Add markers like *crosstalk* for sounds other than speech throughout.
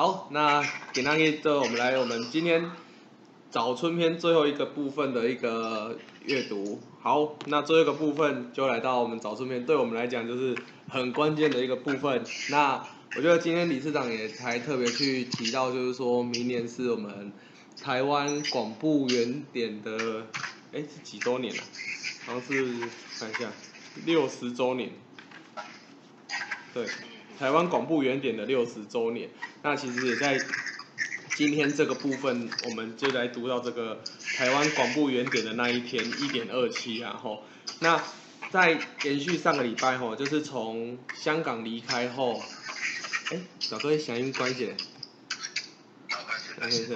好，那简单一这我们来我们今天早春篇最后一个部分的一个阅读。好，那最后一个部分就来到我们早春篇，对我们来讲就是很关键的一个部分。那我觉得今天理事长也才特别去提到，就是说明年是我们台湾广播原点的，哎是几周年啊？好像是看一下，六十周年。对。台湾广播原点的六十周年，那其实也在今天这个部分，我们就来读到这个台湾广播原点的那一天一点二七，然后那在延续上个礼拜吼，就是从香港离开后，哎，小哥响应关系，没事，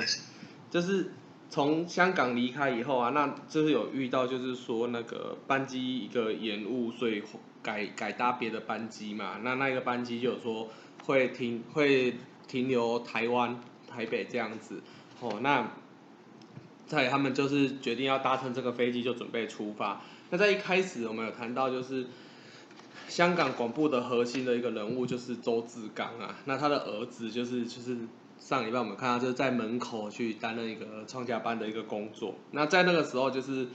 就是从香港离开以后啊，那就是有遇到就是说那个班机一个延误，所以。改改搭别的班机嘛，那那个班机就有说会停会停留台湾台北这样子，哦，那在他们就是决定要搭乘这个飞机就准备出发。那在一开始我们有谈到就是香港广播的核心的一个人物就是周志刚啊，那他的儿子就是就是上礼拜我们看到就是在门口去担任一个创价班的一个工作。那在那个时候就是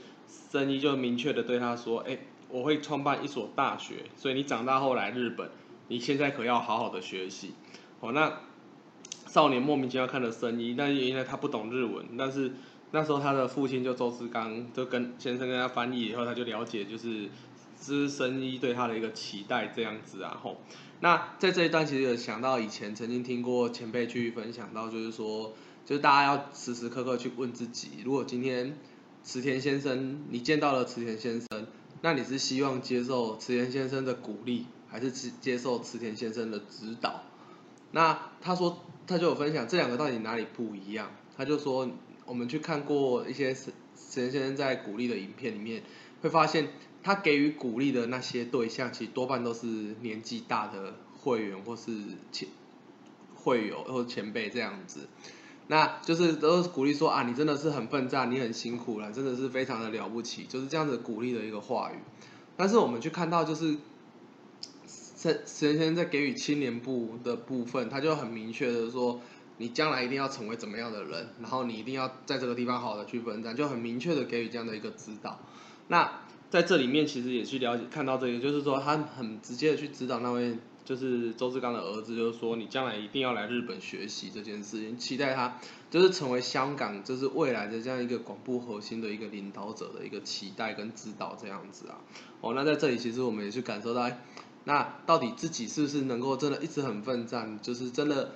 生意就明确的对他说，哎。我会创办一所大学，所以你长大后来日本，你现在可要好好的学习。哦，那少年莫名其妙看了生意，但是因为他不懂日文，但是那时候他的父亲就周志刚就跟先生跟他翻译以后，他就了解就是资深医对他的一个期待这样子啊。吼，那在这一段其实有想到以前曾经听过前辈去分享到，就是说，就是大家要时时刻刻去问自己，如果今天池田先生你见到了池田先生。那你是希望接受池田先生的鼓励，还是接接受池田先生的指导？那他说他就有分享这两个到底哪里不一样？他就说我们去看过一些池田先生在鼓励的影片里面，会发现他给予鼓励的那些对象，其实多半都是年纪大的会员或是前会友或前辈这样子。那就是都是鼓励说啊，你真的是很奋战，你很辛苦了，真的是非常的了不起，就是这样子鼓励的一个话语。但是我们去看到，就是陈陈先生在给予青年部的部分，他就很明确的说，你将来一定要成为怎么样的人，然后你一定要在这个地方好好的去奋战，就很明确的给予这样的一个指导。那在这里面其实也去了解看到这个，就是说他很直接的去指导那位。就是周志刚的儿子，就是说你将来一定要来日本学习这件事情，期待他就是成为香港就是未来的这样一个广播核心的一个领导者的一个期待跟指导这样子啊。哦，那在这里其实我们也去感受到，那到底自己是不是能够真的一直很奋战，就是真的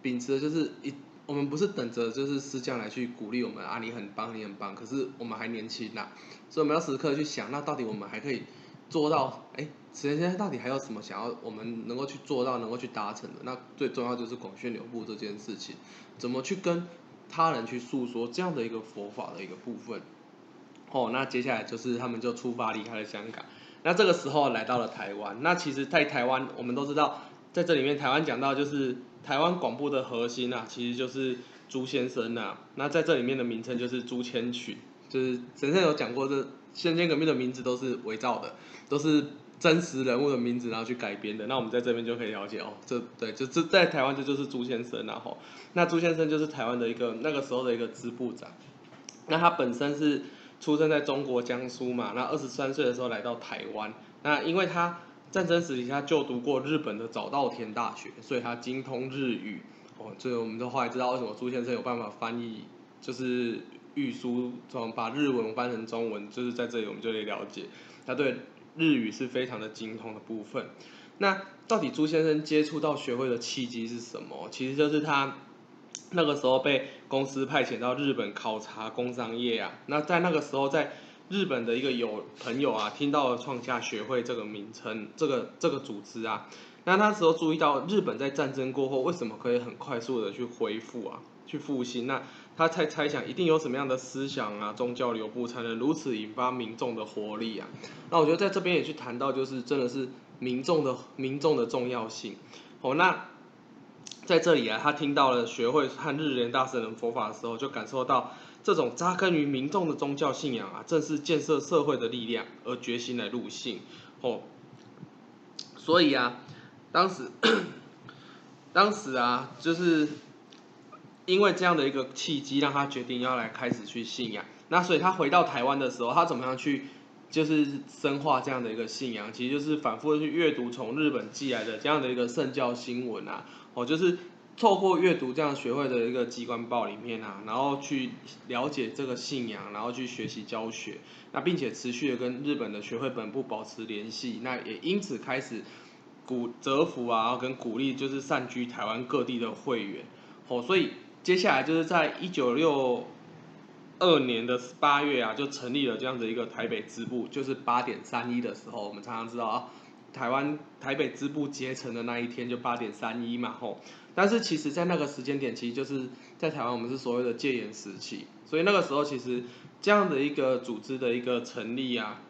秉持的就是一，我们不是等着就是师匠来去鼓励我们啊，你很棒，你很棒，可是我们还年轻呐，所以我们要时刻去想，那到底我们还可以。做到哎，慈田先生到底还有什么想要我们能够去做到、能够去达成的？那最重要就是广宣流布这件事情，怎么去跟他人去诉说这样的一个佛法的一个部分？哦，那接下来就是他们就出发离开了香港。那这个时候来到了台湾。那其实，在台湾我们都知道，在这里面台湾讲到就是台湾广播的核心啊，其实就是朱先生呐。那在这里面的名称就是朱千曲，就是神圣有讲过这。先见革命的名字都是伪造的，都是真实人物的名字，然后去改编的。那我们在这边就可以了解哦，这对，就这在台湾这就是朱先生，然后那朱先生就是台湾的一个那个时候的一个支部长。那他本身是出生在中国江苏嘛，那二十三岁的时候来到台湾。那因为他战争时期他就读过日本的早稻田大学，所以他精通日语。哦，这个我们都后来知道为什么朱先生有办法翻译，就是。御书从把日文翻成中文，就是在这里我们就可以了解，他对日语是非常的精通的部分。那到底朱先生接触到学会的契机是什么？其实就是他那个时候被公司派遣到日本考察工商业啊。那在那个时候，在日本的一个有朋友啊，听到了创价学会这个名称，这个这个组织啊，那那时候注意到日本在战争过后为什么可以很快速的去恢复啊，去复兴那。他猜猜想一定有什么样的思想啊，宗教流布才能如此引发民众的活力啊？那我觉得在这边也去谈到，就是真的是民众的民众的重要性。哦，那在这里啊，他听到了学会和日莲大圣人佛法的时候，就感受到这种扎根于民众的宗教信仰啊，正是建设社会的力量而决心来入信。哦，所以啊，当时 *clears throat* 当时啊，就是。因为这样的一个契机，让他决定要来开始去信仰。那所以他回到台湾的时候，他怎么样去就是深化这样的一个信仰？其实就是反复的去阅读从日本寄来的这样的一个圣教新闻啊，哦，就是透过阅读这样学会的一个机关报里面啊，然后去了解这个信仰，然后去学习教学，那并且持续的跟日本的学会本部保持联系，那也因此开始鼓折服啊，跟鼓励就是散居台湾各地的会员，哦，所以接下来就是在一九六二年的八月啊，就成立了这样的一个台北支部，就是八点三一的时候，我们常常知道啊，台湾台北支部结成的那一天就八点三一嘛，吼。但是其实，在那个时间点，其实就是在台湾，我们是所谓的戒严时期，所以那个时候其实这样的一个组织的一个成立啊，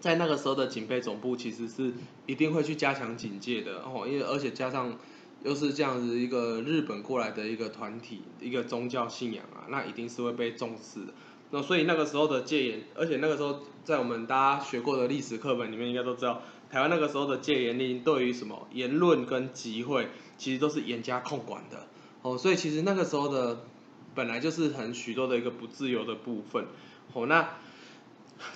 在那个时候的警备总部其实是一定会去加强警戒的哦，因为而且加上又是这样子一个日本过来的一个团体，一个宗教信仰啊，那一定是会被重视的。那所以那个时候的戒严，而且那个时候在我们大家学过的历史课本里面应该都知道，台湾那个时候的戒严令对于什么言论跟集会。其实都是严加控管的哦，所以其实那个时候的本来就是很许多的一个不自由的部分哦。那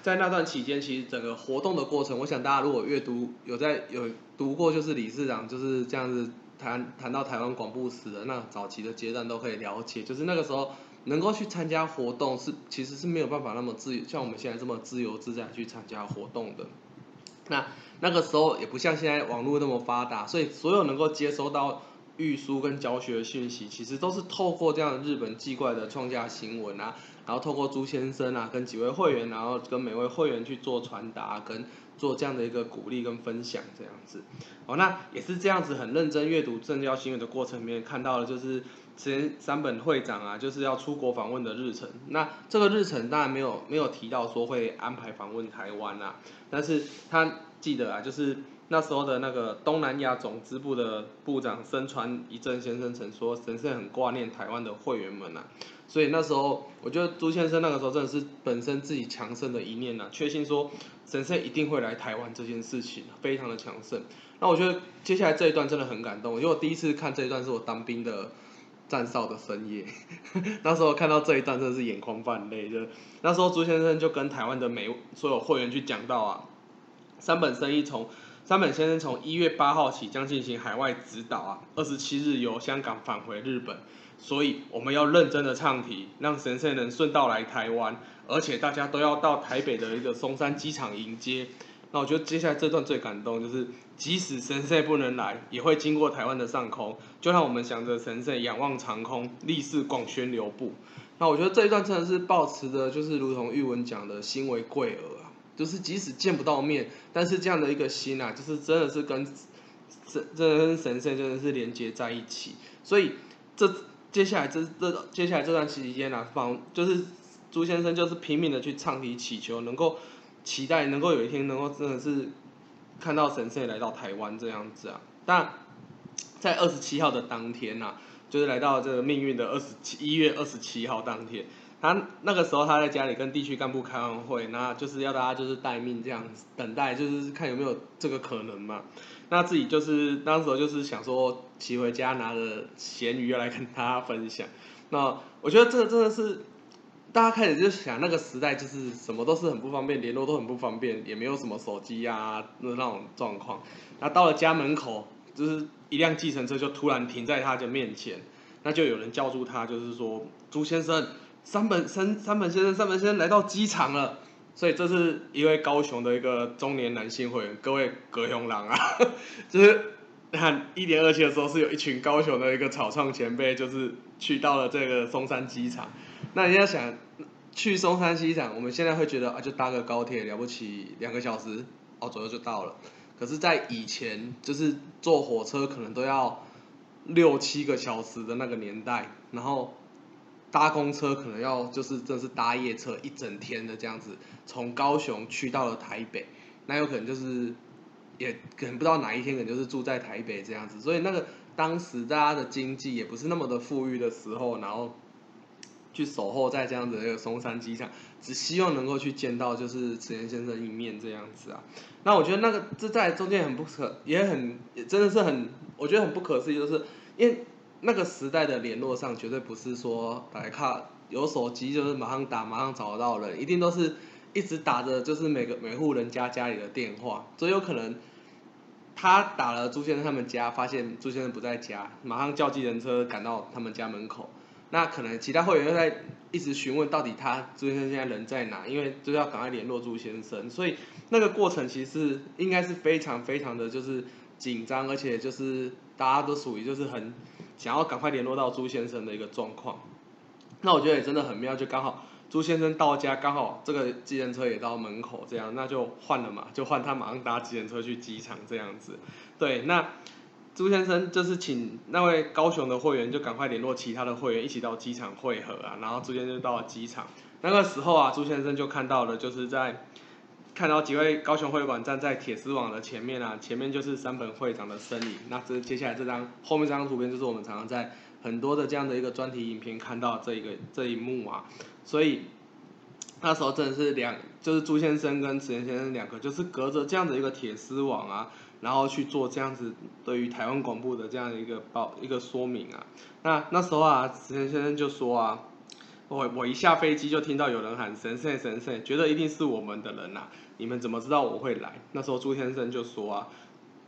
在那段期间，其实整个活动的过程，我想大家如果阅读有在有读过，就是理事长就是这样子谈谈到台湾广播史的那早期的阶段，都可以了解，就是那个时候能够去参加活动是其实是没有办法那么自由，像我们现在这么自由自在去参加活动的。那那个时候也不像现在网络那么发达，所以所有能够接收到预书跟教学的讯息，其实都是透过这样的日本寄过来的创价新闻啊，然后透过朱先生啊跟几位会员，然后跟每位会员去做传达跟做这样的一个鼓励跟分享这样子。哦，那也是这样子很认真阅读政教新闻的过程里面看到了，就是前三本会长啊就是要出国访问的日程。那这个日程当然没有没有提到说会安排访问台湾啊。但是他记得啊，就是那时候的那个东南亚总支部的部长深川一正先生曾说，神圣很挂念台湾的会员们呐，所以那时候我觉得朱先生那个时候真的是本身自己强盛的一面呐，确信说神圣一定会来台湾这件事情，非常的强盛。那我觉得接下来这一段真的很感动，因为我第一次看这一段是我当兵的站哨的深夜，*laughs* 那时候看到这一段真的是眼眶泛泪，就那时候朱先生就跟台湾的每所有会员去讲到啊。三本生意从三本先生从一月八号起将进行海外指导啊，二十七日由香港返回日本，所以我们要认真的唱题，让神圣能顺道来台湾，而且大家都要到台北的一个松山机场迎接。那我觉得接下来这段最感动，就是即使神圣不能来，也会经过台湾的上空，就让我们想着神圣仰望长空，立誓广宣流布。那我觉得这一段真的是保持的，就是如同玉文讲的心为贵儿。就是即使见不到面，但是这样的一个心啊，就是真的是跟神，真的跟神圣真的是连接在一起。所以这接下来这这接下来这段期间啊，访就是朱先生就是拼命的去唱题祈求，能够期待能够有一天能够真的是看到神圣来到台湾这样子啊。但在二十七号的当天呐，就是来到这个命运的二十七一月二十七号当天。他那个时候他在家里跟地区干部开完会，那就是要大家就是待命这样子等待，就是看有没有这个可能嘛。那自己就是当时候就是想说骑回家拿着咸鱼要来跟大家分享。那我觉得这个真的是大家开始就想那个时代就是什么都是很不方便，联络都很不方便，也没有什么手机啊那那种状况。那到了家门口，就是一辆计程车就突然停在他的面前，那就有人叫住他，就是说朱先生。三本三三本先生，三本先生来到机场了，所以这是一位高雄的一个中年男性会员，各位葛雄郎啊，*laughs* 就是看一点二七的时候，是有一群高雄的一个草创前辈，就是去到了这个松山机场。那你要想去松山机场，我们现在会觉得啊，就搭个高铁了不起，两个小时哦左右就到了。可是，在以前，就是坐火车可能都要六七个小时的那个年代，然后。搭公车可能要就是真是搭夜车一整天的这样子，从高雄去到了台北，那有可能就是也可能不知道哪一天可能就是住在台北这样子，所以那个当时大家的经济也不是那么的富裕的时候，然后去守候在这样子一个松山机场，只希望能够去见到就是池田先生一面这样子啊。那我觉得那个这在中间很不可，也很真的是很我觉得很不可思议，就是因为。那个时代的联络上，绝对不是说打卡有手机就是马上打，马上找到人，一定都是一直打着就是每个每户人家家里的电话，所以有可能他打了朱先生他们家，发现朱先生不在家，马上叫计程车赶到他们家门口。那可能其他会员又在一直询问到底他朱先生现在人在哪，因为就要赶快联络朱先生，所以那个过程其实应该是非常非常的就是紧张，而且就是大家都属于就是很想要赶快联络到朱先生的一个状况。那我觉得也真的很妙，就刚好朱先生到家，刚好这个计程车也到门口，这样那就换了嘛，就换他马上搭计程车去机场这样子。对，那。朱先生就是请那位高雄的会员就赶快联络其他的会员一起到机场汇合啊，然后朱先生就到了机场。那个时候啊，朱先生就看到了，就是在看到几位高雄会馆站在铁丝网的前面啊，前面就是三本会长的身影。那这接下来这张后面这张图片就是我们常常在很多的这样的一个专题影片看到这一个这一幕啊，所以那时候真的是两就是朱先生跟池田先生两个就是隔着这样的一个铁丝网啊。然后去做这样子对于台湾广播的这样一个报一个说明啊，那那时候啊，池田先生就说啊，我我一下飞机就听到有人喊神圣神圣，觉得一定是我们的人呐，你们怎么知道我会来？那时候朱先生就说啊，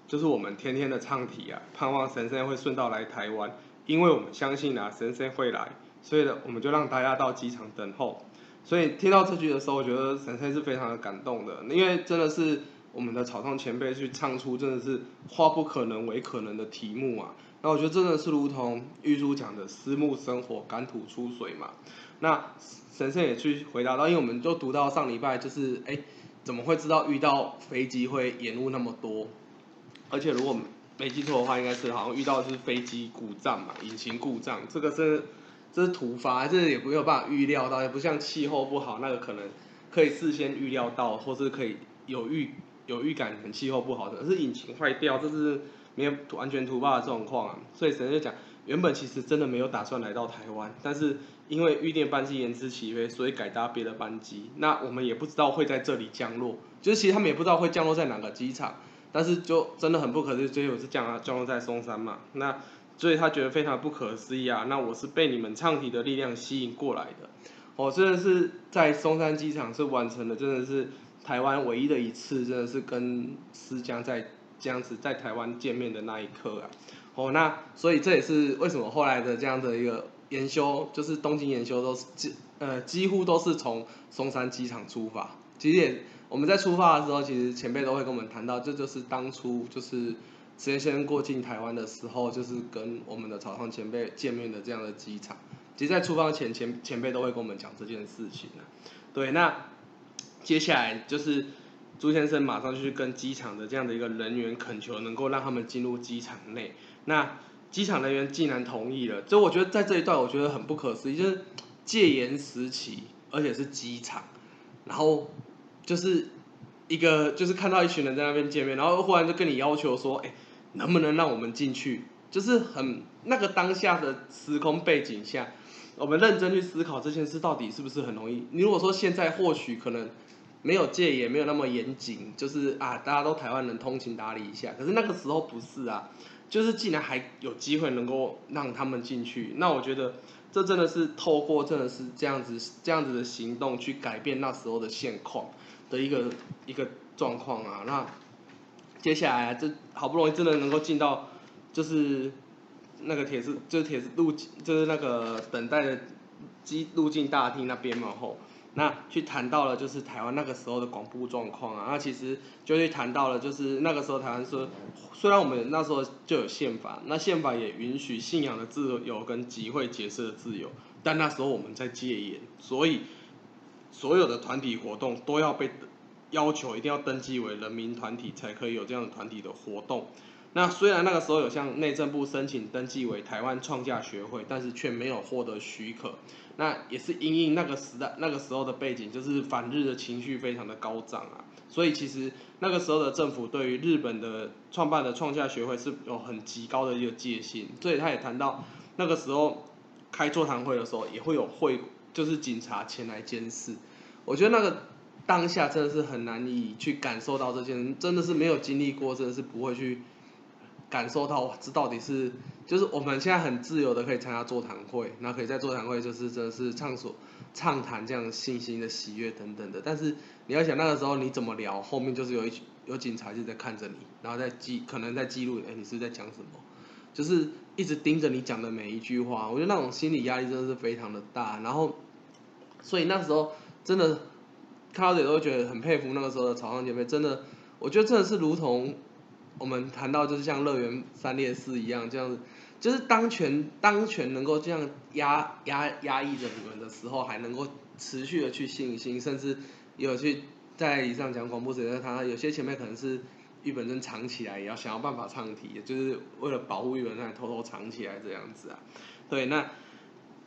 就是我们天天的唱题啊，盼望神圣会顺道来台湾，因为我们相信啊，神圣会来，所以呢，我们就让大家到机场等候。所以听到这句的时候，我觉得神圣是非常的感动的，因为真的是。我们的草创前辈去唱出真的是化不可能为可能的题目啊，那我觉得真的是如同玉珠讲的“私募生活，干土出水”嘛。那神圣也去回答到，因为我们就读到上礼拜，就是哎，怎么会知道遇到飞机会延误那么多？而且如果没记错的话，应该是好像遇到是飞机故障嘛，引擎故障，这个是这是突发，这也没有办法预料到，也不像气候不好那个可能可以事先预料到，或是可以有预。有预感，很气候不好的，是引擎坏掉，这是没有完全突发的状况啊。所以神就讲，原本其实真的没有打算来到台湾，但是因为预定班机延迟起飞，所以改搭别的班机。那我们也不知道会在这里降落，就是其实他们也不知道会降落在哪个机场，但是就真的很不可思议，最后是降啊降落在松山嘛。那所以他觉得非常不可思议啊。那我是被你们唱题的力量吸引过来的，我真的是在松山机场是完成的，真的是。台湾唯一的一次，真的是跟思江在这样子在台湾见面的那一刻啊！哦，那所以这也是为什么后来的这样的一个研修，就是东京研修都是几呃几乎都是从松山机场出发。其实也我们在出发的时候，其实前辈都会跟我们谈到，这就是当初就是石原先生过境台湾的时候，就是跟我们的草上前辈见面的这样的机场。其实，在出发前前前辈都会跟我们讲这件事情啊。对，那。接下来就是朱先生马上去跟机场的这样的一个人员恳求，能够让他们进入机场内。那机场人员竟然同意了，就我觉得在这一段我觉得很不可思议，就是戒严时期，而且是机场，然后就是一个就是看到一群人在那边见面，然后忽然就跟你要求说，哎，能不能让我们进去？就是很那个当下的时空背景下，我们认真去思考这件事到底是不是很容易？你如果说现在或许可能。没有戒严没有那么严谨，就是啊，大家都台湾人通情达理一下。可是那个时候不是啊，就是既然还有机会能够让他们进去，那我觉得这真的是透过真的是这样子这样子的行动去改变那时候的现况的一个一个状况啊。那接下来这好不容易真的能够进到就是那个铁丝就是铁丝路就是那个等待的机路径大厅那边嘛吼。那去谈到了就是台湾那个时候的广播状况啊，那其实就去谈到了就是那个时候台湾说，虽然我们那时候就有宪法，那宪法也允许信仰的自由跟集会结社的自由，但那时候我们在戒严，所以所有的团体活动都要被要求一定要登记为人民团体才可以有这样的团体的活动。那虽然那个时候有向内政部申请登记为台湾创价学会，但是却没有获得许可。那也是因应那个时代、那个时候的背景，就是反日的情绪非常的高涨啊。所以其实那个时候的政府对于日本的创办的创价学会是有很极高的一个戒心。所以他也谈到那个时候开座谈会的时候，也会有会就是警察前来监视。我觉得那个当下真的是很难以去感受到这件，真的是没有经历过，真的是不会去。感受到哇，这到底是就是我们现在很自由的可以参加座谈会，然后可以在座谈会就是真的是畅所畅谈这样信心的喜悦等等的。但是你要想那个时候你怎么聊，后面就是有一群有警察就在看着你，然后在记可能在记录，哎，你是在讲什么？就是一直盯着你讲的每一句话，我觉得那种心理压力真的是非常的大。然后，所以那时候真的看到也都觉得很佩服那个时候的草上姐妹，真的，我觉得真的是如同。我们谈到就是像乐园三列四一样这样子，就是当权当权能够这样压压压抑着你们的时候，还能够持续的去信心，甚至有去在以上讲广播时，他有些前面可能是玉本真藏起来，也要想要办法唱题，就是为了保护玉本真，偷偷藏起来这样子啊。对，那。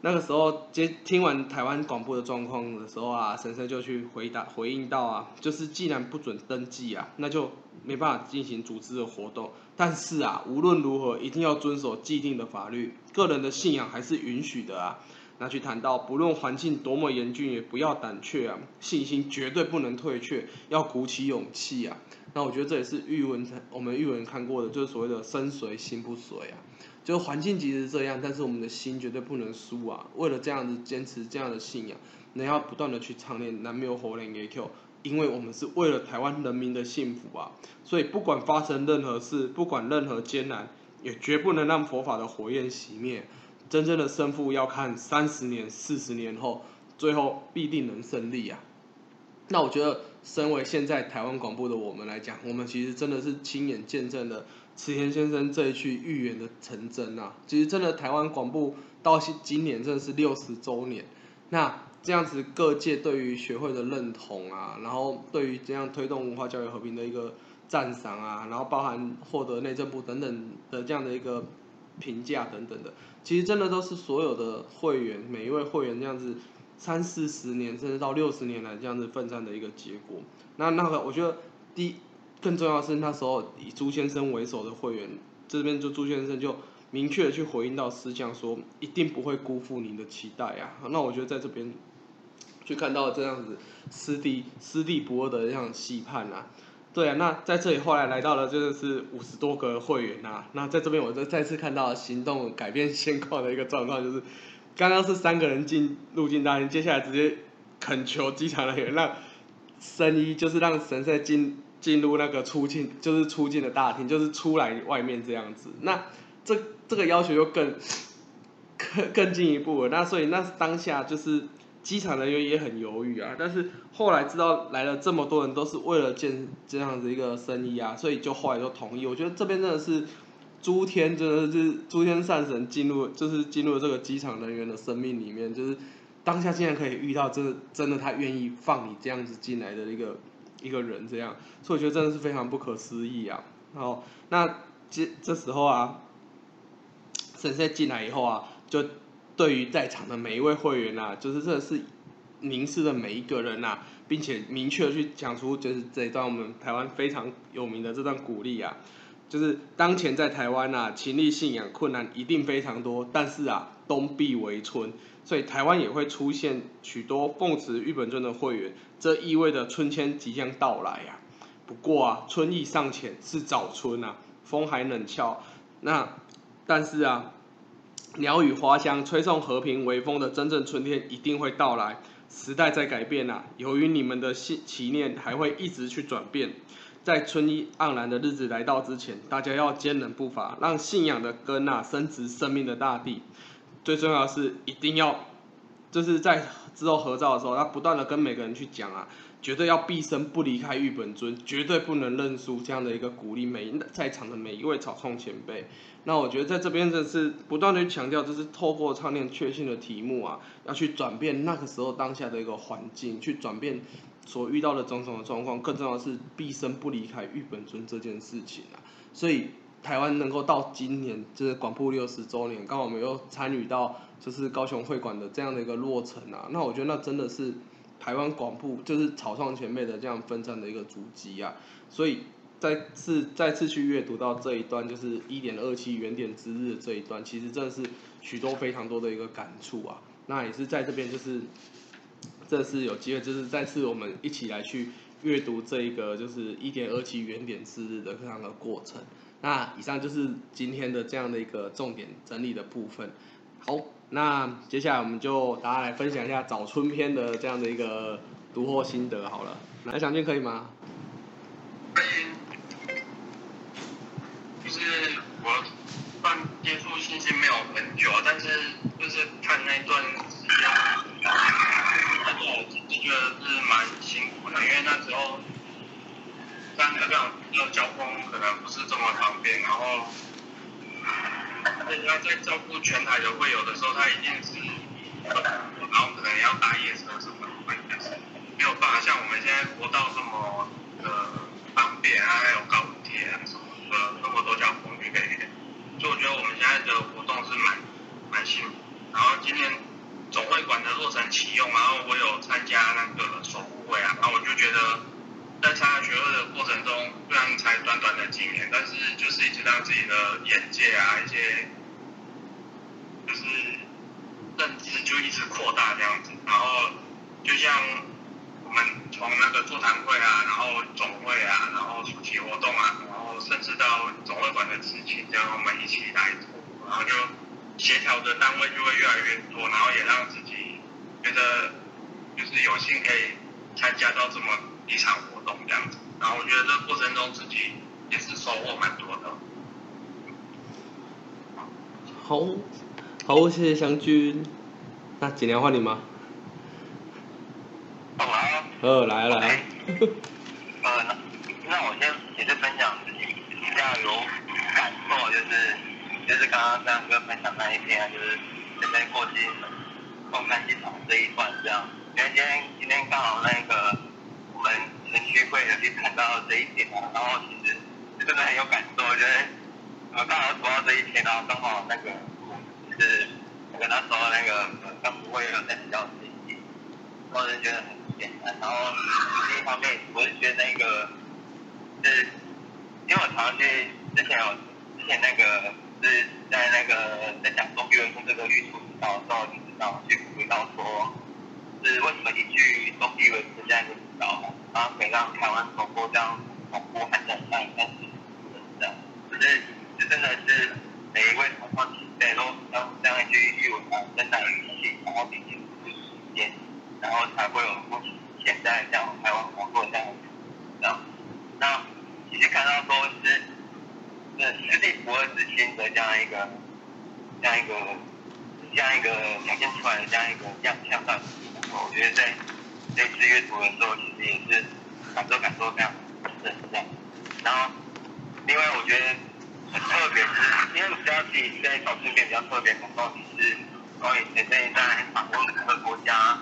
那个时候接听完台湾广播的状况的时候啊，神神就去回答回应到啊，就是既然不准登记啊，那就没办法进行组织的活动。但是啊，无论如何一定要遵守既定的法律，个人的信仰还是允许的啊。那去谈到不论环境多么严峻，也不要胆怯啊，信心绝对不能退却，要鼓起勇气啊。那我觉得这也是玉文我们玉文看过的，就是所谓的身随心不随啊。就环境即使是这样，但是我们的心绝对不能输啊！为了这样子坚持这样的信仰，你要不断的去唱念南无火莲 A Q，因为我们是为了台湾人民的幸福啊！所以不管发生任何事，不管任何艰难，也绝不能让佛法的火焰熄灭。真正的胜负要看三十年、四十年后，最后必定能胜利啊！那我觉得，身为现在台湾广播的我们来讲，我们其实真的是亲眼见证了。池田先生这一句预言的成真啊，其实真的台湾广播到今年真的是六十周年，那这样子各界对于学会的认同啊，然后对于这样推动文化教育和平的一个赞赏啊，然后包含获得内政部等等的这样的一个评价等等的，其实真的都是所有的会员每一位会员这样子三四十年甚至到六十年来这样子奋战的一个结果。那那个我觉得第。更重要是，那时候以朱先生为首的会员这边，就朱先生就明确的去回应到师匠说，一定不会辜负您的期待啊。那我觉得在这边去看到这样子师弟师弟不二的这样期盼啊，对啊。那在这里后来来到了真的是五十多个会员呐。那在这边我再再次看到行动改变现况的一个状况，就是刚刚是三个人进入境大厅，接下来直接恳求机场人员让神医就是让神在进。进入那个出境就是出境的大厅，就是出来外面这样子。那这这个要求又更更更进一步了。那所以那当下就是机场人员也很犹豫啊。但是后来知道来了这么多人都是为了见这样子一个生意啊，所以就后来就同意。我觉得这边真的是诸天真的是诸天善神进入，就是进入这个机场人员的生命里面，就是当下竟然可以遇到，真的真的他愿意放你这样子进来的一个。一个人这样，所以我觉得真的是非常不可思议啊。然后，那这这时候啊，神仙进来以后啊，就对于在场的每一位会员呐，就是真的是凝视的每一个人呐，并且明确的去讲出就是这段我们台湾非常有名的这段鼓励啊，就是当前在台湾呐，情力信仰困难一定非常多，但是啊，冬必为春。所以台湾也会出现许多奉持玉本尊的会员，这意味着春天即将到来呀。不过啊，春意尚浅，是早春啊，风还冷峭。那但是啊，鸟语花香，吹送和平微风的真正春天一定会到来。时代在改变呐，由于你们的信祈念还会一直去转变，在春意盎然的日子来到之前，大家要坚韧不伐，让信仰的根啊深植生命的大地。最重要的是一定要，就是在之后合照的时候，他不断的跟每个人去讲啊，绝对要毕生不离开玉本尊，绝对不能认输，这样的一个鼓励每在场的每一位草创前辈。那我觉得在这边真的是不断的去强调，就是透过唱念确信的题目啊，要去转变那个时候当下的一个环境，去转变所遇到的种种的状况。更重要的是毕生不离开玉本尊这件事情啊，所以。台湾能够到今年就是广播六十周年，刚好我们又参与到就是高雄会馆的这样的一个落成啊，那我觉得那真的是台湾广播就是草创前辈的这样奋战的一个足迹啊，所以再次再次去阅读到这一段就是一点二七原点之日这一段，其实真的是许多非常多的一个感触啊，那也是在这边就是这是有机会就是再次我们一起来去阅读这一个就是一点二七原点之日的这样的过程。那以上就是今天的这样的一个重点整理的部分。好，那接下来我们就大家来分享一下早春篇的这样的一个读货心得好了。来，祥俊可以吗？可以就是我算接触信息没有很久，但是就是看那段时间，那段我就觉得是蛮辛苦的，因为那时候。但那个要交通可能不是这么方便，然后，他在照顾全台的会友的时候，他一定是，然后可能要搭夜车什么的，但是没有办法像我们现在国道这么的方便啊，还有高铁啊什么的那么多交通可以，所以我觉得我们现在的活动是蛮蛮幸福。然后今天总会馆的落成启用，然后我有参加那个守护会啊，然后我就觉得。在参加学会的过程中，虽然才短短的几年，但是就是一直让自己的眼界啊，一些就是认知就一直扩大这样子。然后就像我们从那个座谈会啊，然后总会啊，然后出席活动啊，然后甚至到总会馆的事情，这样我们一起来做，然后就协调的单位就会越来越多，然后也让自己觉得就是有幸可以参加到这么一场。这样子，然后我觉得这过程中自己也是收获蛮多的。好，好，谢谢湘君。那几年换你吗？好啊。呃，来来。呃，那那我先也是分享自己比较有感受，就是就是刚刚三哥分享那一篇，就是现在过去凤山机场这一段这样，因为今天今天刚好那个我们。城区会有去看到这一点啊，然后其实真的很有感受，我觉得我刚好说到这一天，然后刚好那个就是我跟他说那个刚不会有在比较这一点，我就觉得很简单。然后另一方面，我是觉得那个是因为我常去之前有之前那个是在那个在讲中地文村这个玉树指导的时候，就知道去回到说，是为什么一句中地文村这样一个指导。然后可以让台湾重播这样重播还是很慢，但是这样，就是就真的是每一位同胞期待都要这样一句语文啊，增大语气，然后并且付出时间，然后才会有目前现在这样台湾工作这样这样。那其实看到说是是实力不二之心的这样一个这样一个这样一个表现出来的这样一个样相上，我觉得在。这次阅读的时候，其实也是感受感受非常深这样。然后，另外我觉得很特别是，因为比较自己在找身边比较特别感动，是关于前阵在访问各个国家，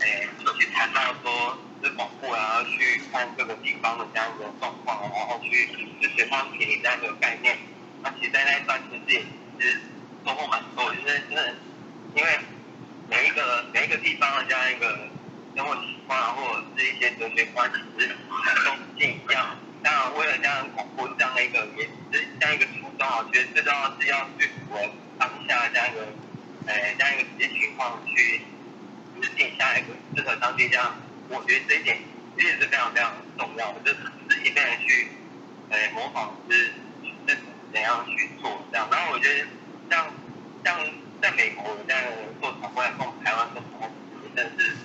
诶，有去谈到说是保护啊，去看各个地方的这样一个状况，然后去就水方体这样一个概念。那其实，在那一段其实也是收获蛮多，就是真的，因为每一个每一个地方的这样一个。生活习惯，或者是一些哲学观，其实都是一样。当然，为了这样巩固这样的一个，也是这样一个初衷啊，觉得最重要是要去符合当下这样一个，呃，这样一个实际情况去制定下一个适合当地这样。我觉得这一点其实是非常非常重要的，就是自己被人去，呃，模仿是是怎样去做这样。然后我觉得像像在美国这样做常规，跟台湾做常规，真的是。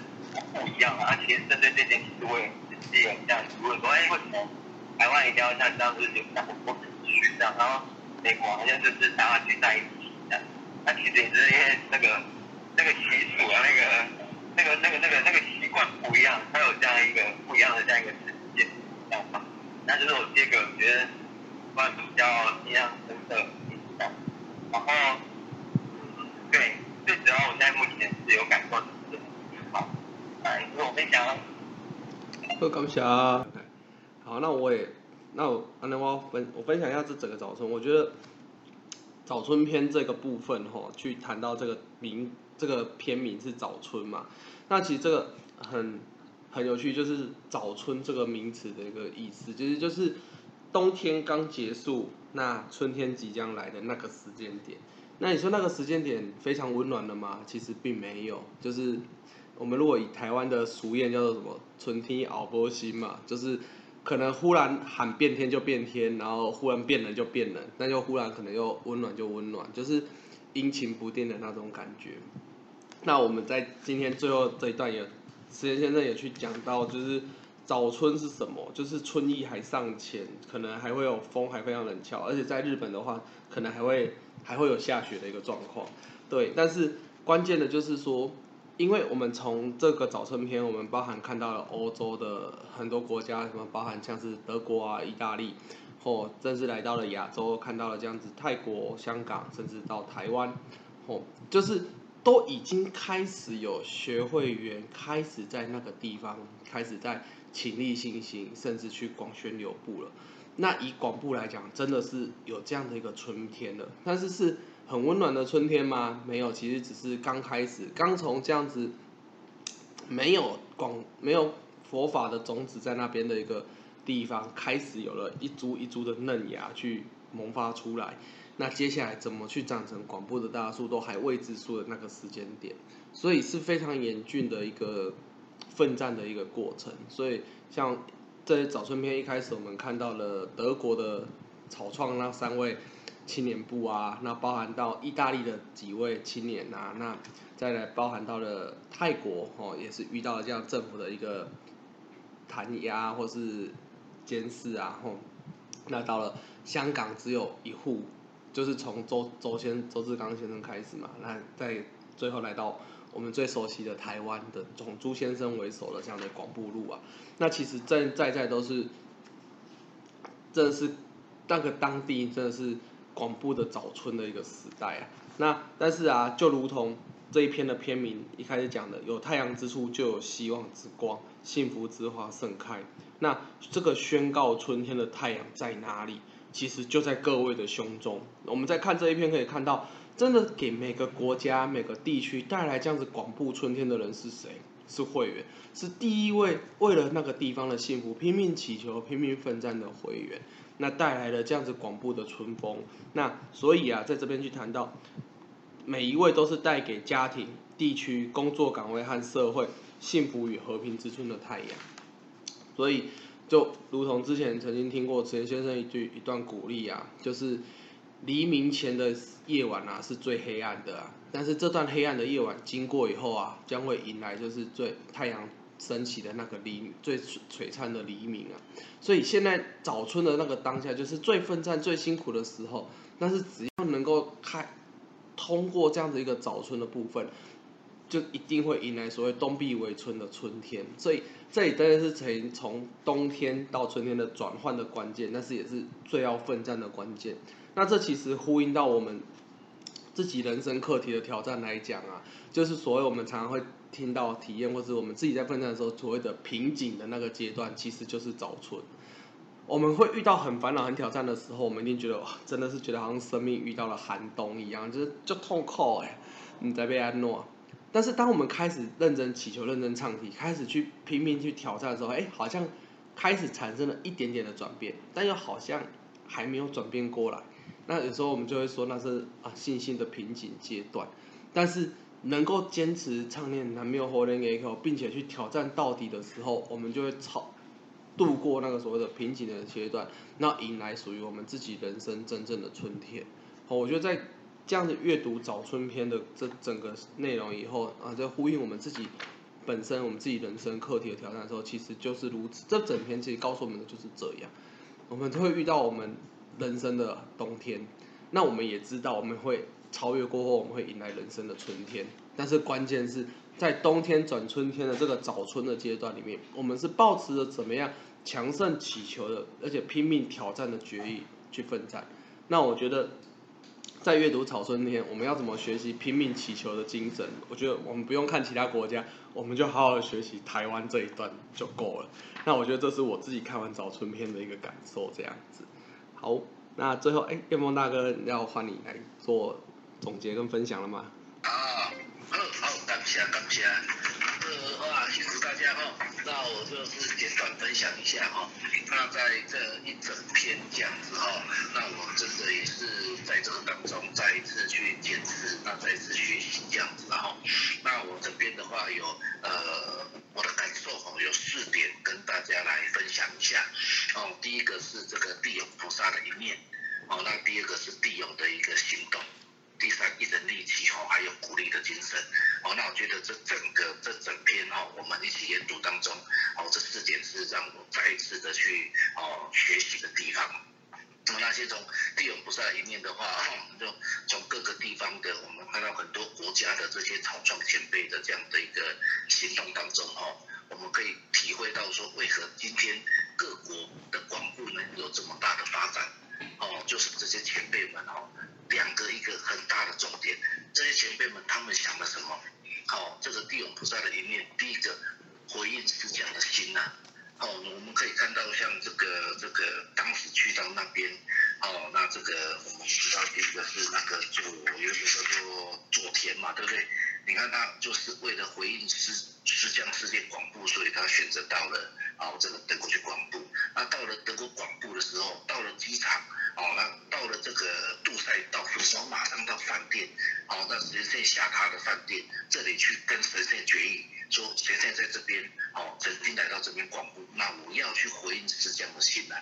不一样啊！其实针对这件，其实我也自己有这样问说，哎，为什么台湾一定要像这样子有像很多程序这样，然后美国好像就是大家聚在一起这样？那其实也是因为那个那个习俗啊，那个那个那个那个那个习惯不一样，它有这样一个不一样的这样一个世界这样嘛。那就是我这个觉得比较印象深刻的。然后，对，最主要我现在目前是有感受。我分享。好，感谢。好，那我也，那我，那我分，我分享一下这整个早春。我觉得早春篇这个部分哈，去谈到这个名，这个片名是早春嘛。那其实这个很很有趣，就是早春这个名词的一个意思，其实就是冬天刚结束，那春天即将来的那个时间点。那你说那个时间点非常温暖的吗？其实并没有，就是。我们如果以台湾的俗谚叫做什么“春天熬波心”嘛，就是可能忽然喊变天就变天，然后忽然变冷就变冷，那就忽然可能又温暖就温暖，就是阴晴不定的那种感觉。那我们在今天最后这一段也，石岩先生也去讲到，就是早春是什么？就是春意还尚浅，可能还会有风，还非常冷峭，而且在日本的话，可能还会还会有下雪的一个状况。对，但是关键的就是说，因为我们从这个早春篇，我们包含看到了欧洲的很多国家，什么包含像是德国啊、意大利，或甚至来到了亚洲，看到了这样子泰国、香港，甚至到台湾，哦，就是都已经开始有学会员开始在那个地方开始在勤力新兴，甚至去广宣流布了。那以广布来讲，真的是有这样的一个春天了，但是是。很温暖的春天吗？没有，其实只是刚开始，刚从这样子没有广没有佛法的种子在那边的一个地方，开始有了一株一株的嫩芽去萌发出来。那接下来怎么去长成广布的大树，都还未知数的那个时间点，所以是非常严峻的一个奋战的一个过程。所以像在早春篇一开始，我们看到了德国的草创那三位。青年部啊，那包含到意大利的几位青年啊，那再来包含到了泰国哦，也是遇到了这样政府的一个弹压或是监视啊，吼，那到了香港只有一户，就是从周周先周志刚先生开始嘛，那在最后来到我们最熟悉的台湾的总朱先生为首的这样的广布路啊，那其实在在在都是，真的是那个当地真的是。广布的早春的一个时代啊，那但是啊，就如同这一篇的篇名一开始讲的，有太阳之处就有希望之光，幸福之花盛开。那这个宣告春天的太阳在哪里？其实就在各位的胸中。我们在看这一篇可以看到，真的给每个国家、每个地区带来这样子广布春天的人是谁？是会员，是第一位为了那个地方的幸福拼命祈求、拼命奋战的会员。那带来了这样子广布的春风，那所以啊，在这边去谈到，每一位都是带给家庭、地区、工作岗位和社会幸福与和平之春的太阳。所以，就如同之前曾经听过陈先生一句一段鼓励啊，就是黎明前的夜晚啊是最黑暗的啊，但是这段黑暗的夜晚经过以后啊，将会迎来就是最太阳。升起的那个黎最璀璨的黎明啊，所以现在早春的那个当下就是最奋战、最辛苦的时候。但是只要能够开通过这样子一个早春的部分，就一定会迎来所谓冬必为春的春天。所以这里真的是从从冬天到春天的转换的关键，但是也是最要奋战的关键。那这其实呼应到我们自己人生课题的挑战来讲啊，就是所谓我们常常会。听到体验，或是我们自己在奋战的时候，所谓的瓶颈的那个阶段，其实就是早春。我们会遇到很烦恼、很挑战的时候，我们一定觉得哇，真的是觉得好像生命遇到了寒冬一样，就是就痛苦哎，你在被安诺。但是当我们开始认真祈求、认真唱题，开始去拼命去挑战的时候，哎，好像开始产生了一点点的转变，但又好像还没有转变过来。那有时候我们就会说，那是啊信心的瓶颈阶段，但是。能够坚持唱念南无活人给口，并且去挑战到底的时候，我们就会超度过那个所谓的瓶颈的阶段，那迎来属于我们自己人生真正的春天。好，我觉得在这样子阅读早春篇的这整个内容以后啊，在呼应我们自己本身我们自己人生课题的挑战的时候，其实就是如此。这整篇其实告诉我们的就是这样，我们都会遇到我们人生的冬天，那我们也知道我们会。超越过后，我们会迎来人生的春天。但是关键是在冬天转春天的这个早春的阶段里面，我们是抱持着怎么样强盛祈求的，而且拼命挑战的决意去奋战。那我觉得，在阅读早春天，我们要怎么学习拼命祈求的精神？我觉得我们不用看其他国家，我们就好好的学习台湾这一段就够了。那我觉得这是我自己看完早春篇的一个感受，这样子。好，那最后，哎，叶梦大哥要换你来做。总结跟分享了吗？啊，好，好，感谢，感谢。呃，哇，谢谢大家哈。那我就是简短分享一下哈。那在这一整篇这样子哈，那我真的也是在这个当中再一次去检视，那再一次学习这样子然后，那我这边的话有呃我的感受哈，有四点跟大家来分享一下。哦第一个是这个地勇菩萨的一面，哦，那第二个是地勇的一个行动，第三一人力气哦，还有鼓励的精神，哦，那我觉得这整个这整篇哦，我们一起研读当中，哦，这四点是让我再一次的去哦学习的地方。那么那些从地勇菩萨的一面的话，我们就从各个地方的，我们看到很多国家的这些草创前辈的这样的一个行动当中，哦，我们可以体会到说，为何今天各国的广布能有这么大的发展，哦，就是这些前辈们哦，两个一个很大的重点，这些前辈们他们想了什么？哦，这个地勇菩萨的一面，第一个回应思想的心呐。哦，我们可以看到像这个这个当时去到那边，哦，那这个我们知道第一个是那个做有一个叫做佐田嘛，对不对？你看他就是为了回应师师江世界广布，所以他选择到了哦这个德国去广布。那到了德国广布的时候，到了机场，哦，那到了这个杜塞道府，然后马上到饭店，哦，那神仙下榻的饭店这里去跟神仙决议。说神仙在这边，哦，曾经来到这边广布，那我要去回应是这样的心啊。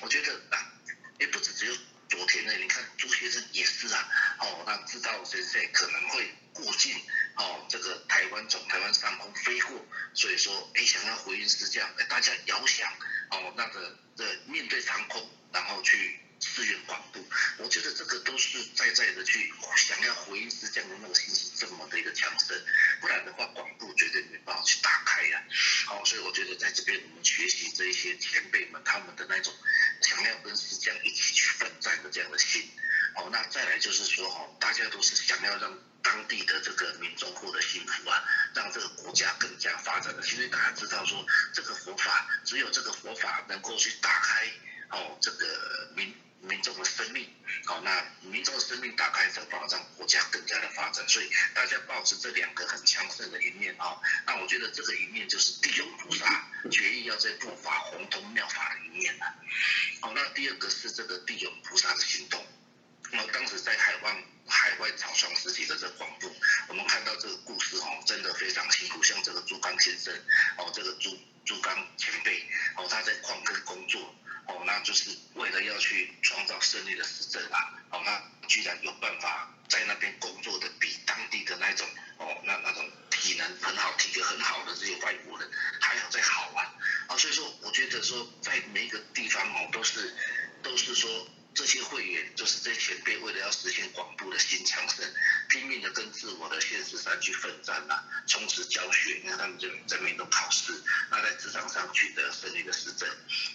我觉得啊，也不止只有昨天呢，你看朱先生也是啊，哦，那知道神仙可能会过境，哦，这个台湾从台湾上空飞过，所以说，哎，想要回应是这样，哎，大家遥想，哦，那个的面对长空，然后去。资源广度，我觉得这个都是在在的去想要回应是这样的那个心是这么的一个强盛，不然的话广度绝对没办法去打开呀。好，所以我觉得在这边我们学习这一些前辈们他们的那种想要跟师匠一起去奋战的这样的心。好，那再来就是说哈，大家都是想要让当地的这个民众获得幸福啊，让这个国家更加发展的。其实大家知道说，这个佛法只有这个佛法能够去打开哦这个民。民众的生命，好，那民众的生命打开才保障国家更加的发展，所以大家保持这两个很强盛的一面啊，那我觉得这个一面就是地勇菩萨决意要在布法宏通妙法的一面了，好，那第二个是这个地勇菩萨的行动，那当时在海外海外草创时期的这广布，我们看到这个故事哦，真的非常辛苦，像这个朱刚先生，哦，这个朱朱刚前辈，哦，他在矿坑工作。哦，那就是为了要去创造胜利的时政啊！哦，那居然有办法在那边工作的比当地的那种哦，那那种体能很好、体格很好的这些外国人还要再好啊！啊，所以说我觉得说在每一个地方哦，都是都是说。这些会员就是这些前辈，为了要实现广布的新强盛，拼命的跟自我的现实山去奋战呐，充实教学，你看他们就在面对考试，那在职场上取得胜利的实证，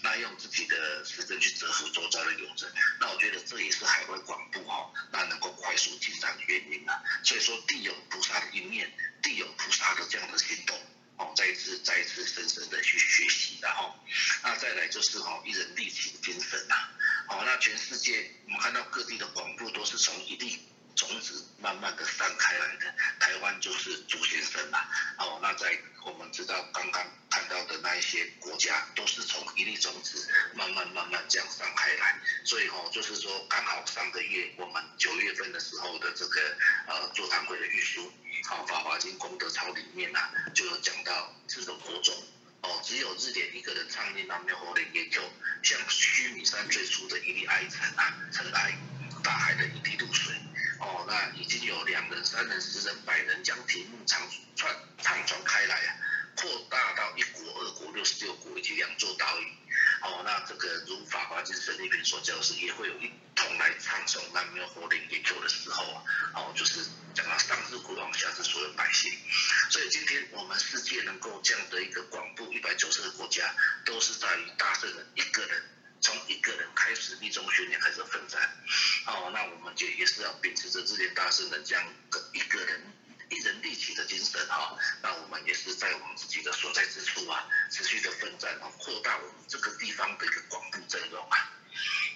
那用自己的实证去折服周遭的友人，那我觉得这也是海外广布哈，那能够快速进展的原因啊。所以说地有菩萨的一面，地有菩萨的这样的行动，哦，再一次再一次深深的去学习，然后，那再来就是哈一人立起精神呐。哦，那全世界我们看到各地的广布都是从一粒种子慢慢的散开来的，台湾就是祖先生啦。哦，那在我们知道刚刚看到的那一些国家，都是从一粒种子慢慢慢慢这样散开来。所以哦，就是说刚好上个月我们九月份的时候的这个呃座谈会的预书，好《法华经功德抄》里面呐，就有讲到这种播种。哦，只有日典一个人唱进南面火的研究，像须弥山最初的一粒埃尘啊，尘埃，大海的一滴露水。哦，那已经有两人、三人、十人、百人将题目唱串唱传开来啊，扩大到一股、二国、六十六国以及两座岛屿。哦，那这个如法华经胜利品所教示，也会有一同来唱诵南无佛的研究的时候啊。哦，就是讲到上至国王，下至所有百姓。所以今天我们世界能够这样的一个广布一百九十个国家，都是在于大圣人一个人，从一个人开始立中训练开始奋战。哦，那我们就也是要秉持着这些大圣人这样的一个人一人立起的精神哈。那我们也是在我们自己的所在之处啊，持续的奋战，扩大我们这个地方的一个广布阵容啊。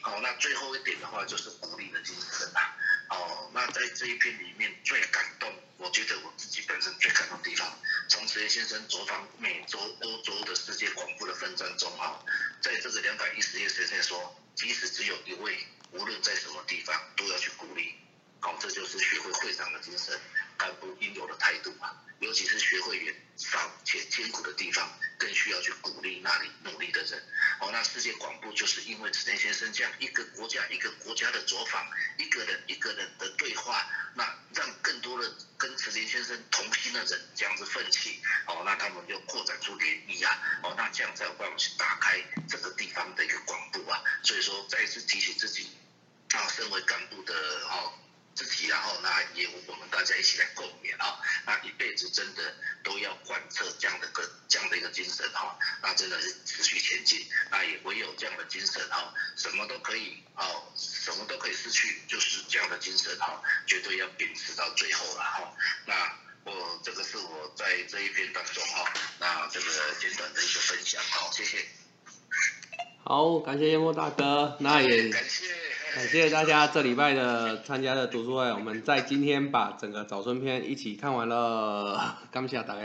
好，那最后一点的话就是鼓励的精神啊。哦，那在这一篇里面最感动，我觉得我自己本身最感动的地方，从石先生走访美洲、欧洲的世界广阔的纷争中啊，在这个两百一十页先生说，即使只有一位，无论在什么地方，都要去鼓励。好，这就是学会会长的精神，干部应有的态度啊。尤其是学会员少且艰苦的地方，更需要去鼓励那里努力的人。哦，那世界广播就是因为池田先生这样一个国家一个国家的走访，一个人一个人的对话，那让更多的跟池田先生同心的人这样子奋起，哦，那他们就扩展出联谊啊，哦，那这样才有办法去打开这个地方的一个广播啊。所以说，再次提醒自己，啊，身为干部的哦。自己，然后那也我们大家一起来共勉啊，那一辈子真的都要贯彻这样的个这样的一个精神哈，那真的是持续前进，那也唯有这样的精神哈，什么都可以哦，什么都可以失去，就是这样的精神哈，绝对要秉持到最后了哈。那我这个是我在这一篇当中哈，那这个简短的一个分享哈，谢谢。好，感谢烟波大哥，那也感谢。感谢大家这礼拜的参加的读书会，我们在今天把整个早春篇一起看完了，感谢大家。